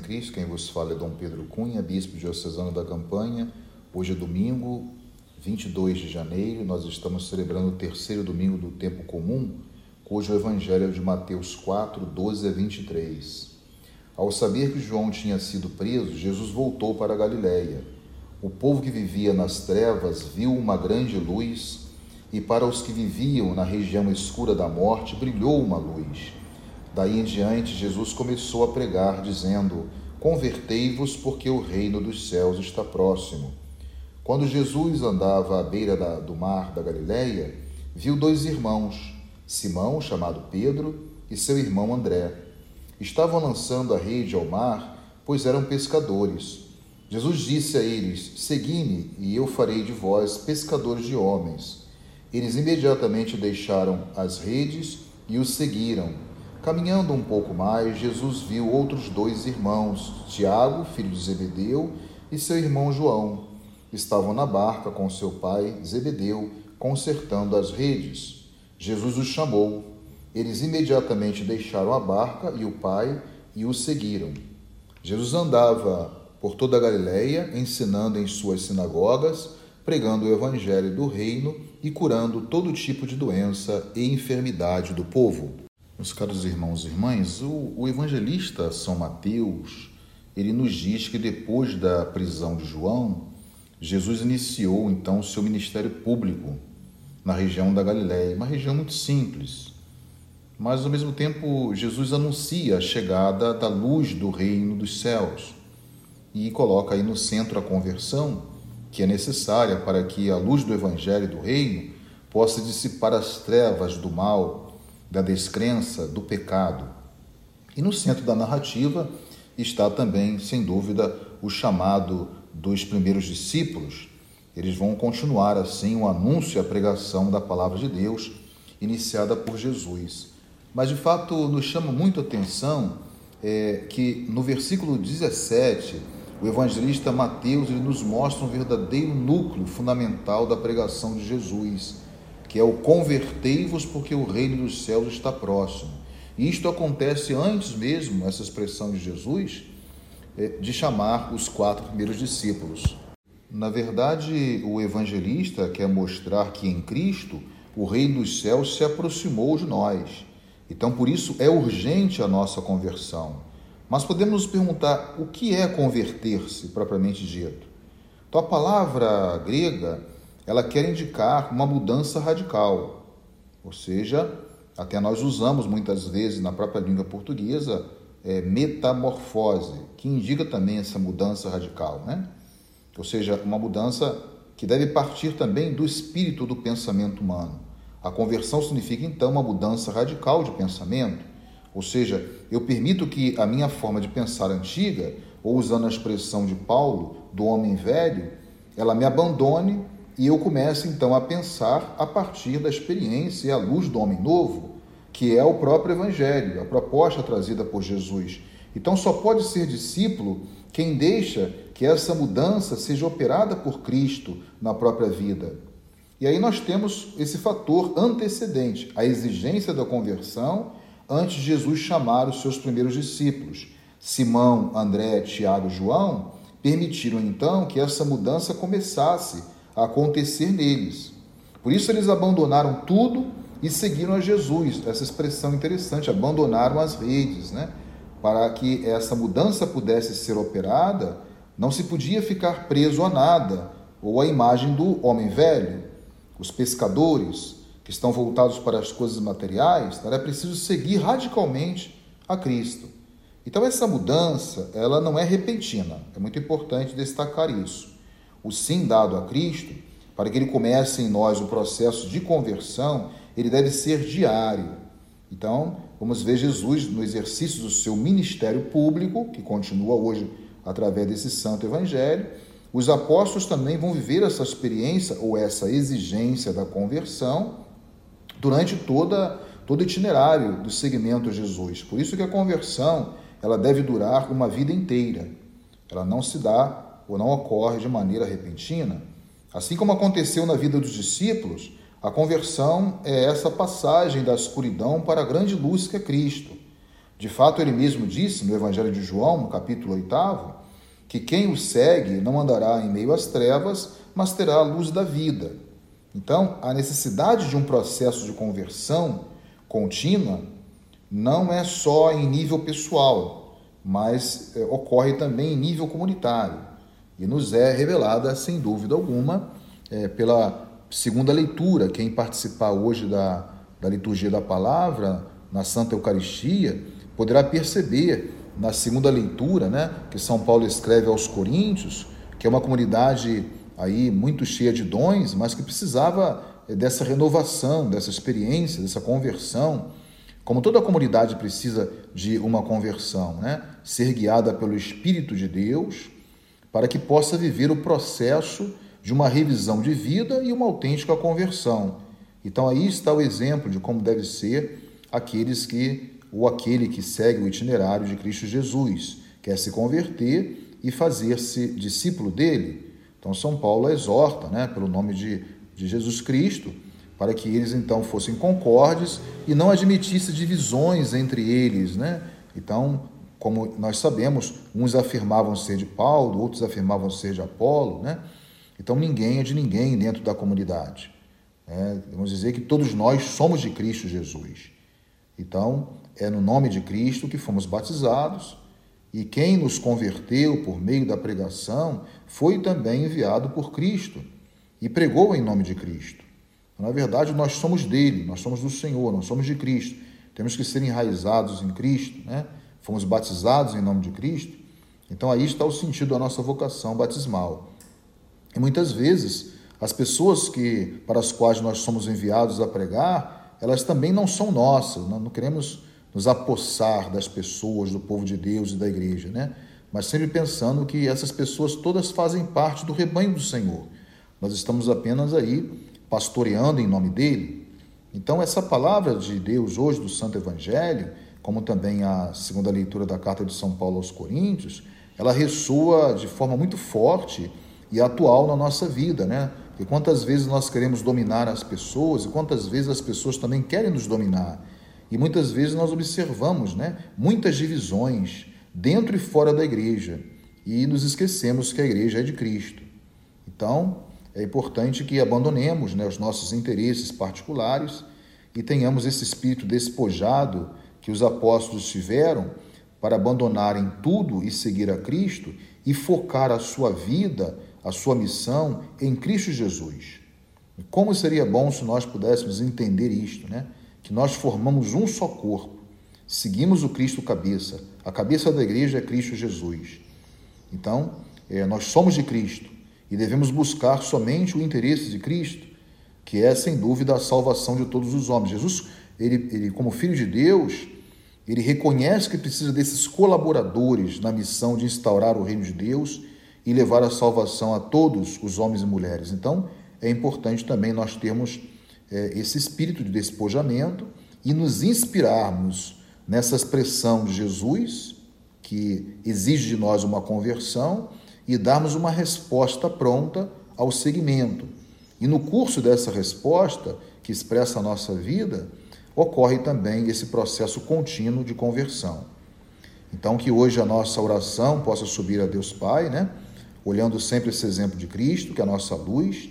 Cristo, quem vos fala é Dom Pedro Cunha, bispo diocesano da Campanha. Hoje é domingo, 22 de janeiro, nós estamos celebrando o terceiro domingo do tempo comum, cujo evangelho é de Mateus 4, 12 a 23. Ao saber que João tinha sido preso, Jesus voltou para a Galiléia. O povo que vivia nas trevas viu uma grande luz, e para os que viviam na região escura da morte brilhou uma luz. Daí em diante, Jesus começou a pregar, dizendo: Convertei-vos, porque o reino dos céus está próximo. Quando Jesus andava à beira da, do mar da Galileia, viu dois irmãos, Simão, chamado Pedro, e seu irmão André. Estavam lançando a rede ao mar, pois eram pescadores. Jesus disse a eles: Segui-me, e eu farei de vós pescadores de homens. Eles imediatamente deixaram as redes e os seguiram. Caminhando um pouco mais, Jesus viu outros dois irmãos, Tiago, filho de Zebedeu, e seu irmão João. Estavam na barca com seu pai, Zebedeu, consertando as redes. Jesus os chamou. Eles imediatamente deixaram a barca e o pai e o seguiram. Jesus andava por toda a Galiléia, ensinando em suas sinagogas, pregando o evangelho do reino e curando todo tipo de doença e enfermidade do povo. Meus caros irmãos e irmãs, o, o evangelista São Mateus, ele nos diz que depois da prisão de João, Jesus iniciou então o seu ministério público na região da Galiléia, uma região muito simples. Mas ao mesmo tempo, Jesus anuncia a chegada da luz do reino dos céus e coloca aí no centro a conversão, que é necessária para que a luz do evangelho do reino possa dissipar as trevas do mal da descrença, do pecado. E no centro da narrativa está também, sem dúvida, o chamado dos primeiros discípulos. Eles vão continuar assim o anúncio e a pregação da palavra de Deus iniciada por Jesus. Mas de fato nos chama muito a atenção é, que no versículo 17 o evangelista Mateus ele nos mostra um verdadeiro núcleo fundamental da pregação de Jesus que é o convertei-vos porque o reino dos céus está próximo. E isto acontece antes mesmo, essa expressão de Jesus, é, de chamar os quatro primeiros discípulos. Na verdade, o evangelista quer mostrar que em Cristo o reino dos céus se aproximou de nós. Então, por isso, é urgente a nossa conversão. Mas podemos nos perguntar o que é converter-se, propriamente dito. Então, a palavra grega ela quer indicar uma mudança radical. Ou seja, até nós usamos muitas vezes na própria língua portuguesa é, metamorfose, que indica também essa mudança radical, né? Ou seja, uma mudança que deve partir também do espírito do pensamento humano. A conversão significa então uma mudança radical de pensamento, ou seja, eu permito que a minha forma de pensar antiga, ou usando a expressão de Paulo, do homem velho, ela me abandone e eu começo então a pensar a partir da experiência e à luz do homem novo, que é o próprio Evangelho, a proposta trazida por Jesus. Então só pode ser discípulo quem deixa que essa mudança seja operada por Cristo na própria vida. E aí nós temos esse fator antecedente, a exigência da conversão antes de Jesus chamar os seus primeiros discípulos. Simão, André, Tiago e João permitiram então que essa mudança começasse acontecer neles. Por isso eles abandonaram tudo e seguiram a Jesus. Essa expressão interessante, abandonaram as redes, né? Para que essa mudança pudesse ser operada, não se podia ficar preso a nada ou à imagem do homem velho. Os pescadores que estão voltados para as coisas materiais, era preciso seguir radicalmente a Cristo. Então essa mudança, ela não é repentina. É muito importante destacar isso o sim dado a Cristo, para que ele comece em nós o processo de conversão, ele deve ser diário. Então, vamos ver Jesus no exercício do seu ministério público, que continua hoje através desse santo evangelho. Os apóstolos também vão viver essa experiência ou essa exigência da conversão durante toda todo o itinerário do segmento a Jesus. Por isso que a conversão, ela deve durar uma vida inteira. Ela não se dá ou não ocorre de maneira repentina. Assim como aconteceu na vida dos discípulos, a conversão é essa passagem da escuridão para a grande luz que é Cristo. De fato, ele mesmo disse no Evangelho de João, no capítulo 8, que quem o segue não andará em meio às trevas, mas terá a luz da vida. Então, a necessidade de um processo de conversão contínua não é só em nível pessoal, mas é, ocorre também em nível comunitário e nos é revelada, sem dúvida alguma, é, pela segunda leitura. Quem participar hoje da, da liturgia da palavra, na Santa Eucaristia, poderá perceber na segunda leitura, né, que São Paulo escreve aos Coríntios, que é uma comunidade aí muito cheia de dons, mas que precisava eh, dessa renovação, dessa experiência, dessa conversão. Como toda comunidade precisa de uma conversão, né? ser guiada pelo Espírito de Deus, para que possa viver o processo de uma revisão de vida e uma autêntica conversão. Então aí está o exemplo de como deve ser aqueles que ou aquele que segue o itinerário de Cristo Jesus, quer se converter e fazer-se discípulo dele. Então, São Paulo exorta, né, pelo nome de, de Jesus Cristo, para que eles então fossem concordes e não admitisse divisões entre eles. Né? Então, como nós sabemos, uns afirmavam ser de Paulo, outros afirmavam ser de Apolo. Né? Então, ninguém é de ninguém dentro da comunidade. É, vamos dizer que todos nós somos de Cristo Jesus. Então, é no nome de Cristo que fomos batizados e quem nos converteu por meio da pregação foi também enviado por Cristo e pregou em nome de Cristo. Na verdade, nós somos dele, nós somos do Senhor, nós somos de Cristo. Temos que ser enraizados em Cristo, né? Fomos batizados em nome de Cristo. Então aí está o sentido da nossa vocação batismal. E muitas vezes as pessoas que para as quais nós somos enviados a pregar, elas também não são nossas. Não queremos nos apossar das pessoas, do povo de Deus e da igreja, né? Mas sempre pensando que essas pessoas todas fazem parte do rebanho do Senhor. Nós estamos apenas aí pastoreando em nome dele. Então, essa palavra de Deus hoje do Santo Evangelho, como também a segunda leitura da carta de São Paulo aos Coríntios, ela ressoa de forma muito forte e atual na nossa vida, né? E quantas vezes nós queremos dominar as pessoas e quantas vezes as pessoas também querem nos dominar. E muitas vezes nós observamos né, muitas divisões dentro e fora da igreja e nos esquecemos que a igreja é de Cristo. Então, é importante que abandonemos né, os nossos interesses particulares e tenhamos esse espírito despojado que os apóstolos tiveram para abandonarem tudo e seguir a Cristo e focar a sua vida, a sua missão em Cristo Jesus. Como seria bom se nós pudéssemos entender isto, né? que nós formamos um só corpo, seguimos o Cristo cabeça. A cabeça da igreja é Cristo Jesus. Então, é, nós somos de Cristo e devemos buscar somente o interesse de Cristo, que é, sem dúvida, a salvação de todos os homens. Jesus, ele, ele como Filho de Deus, ele reconhece que precisa desses colaboradores na missão de instaurar o reino de Deus e levar a salvação a todos os homens e mulheres. Então, é importante também nós termos é, esse espírito de despojamento e nos inspirarmos nessa expressão de Jesus, que exige de nós uma conversão, e darmos uma resposta pronta ao segmento. E no curso dessa resposta, que expressa a nossa vida, ocorre também esse processo contínuo de conversão. Então, que hoje a nossa oração possa subir a Deus Pai, né? olhando sempre esse exemplo de Cristo, que é a nossa luz,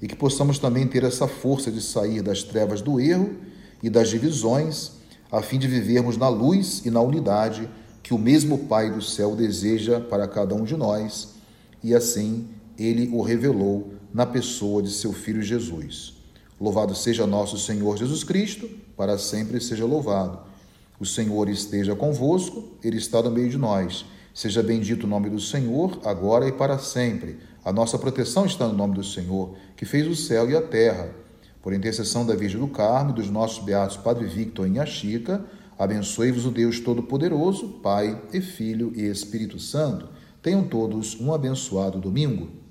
e que possamos também ter essa força de sair das trevas do erro e das divisões, a fim de vivermos na luz e na unidade que o mesmo Pai do céu deseja para cada um de nós, e assim ele o revelou na pessoa de seu Filho Jesus. Louvado seja nosso Senhor Jesus Cristo, para sempre seja louvado. O Senhor esteja convosco, Ele está no meio de nós. Seja bendito o nome do Senhor, agora e para sempre. A nossa proteção está no nome do Senhor, que fez o céu e a terra. Por intercessão da Virgem do Carmo e dos nossos beatos Padre Victor e Chica, abençoe-vos o Deus Todo-Poderoso, Pai e Filho e Espírito Santo. Tenham todos um abençoado domingo.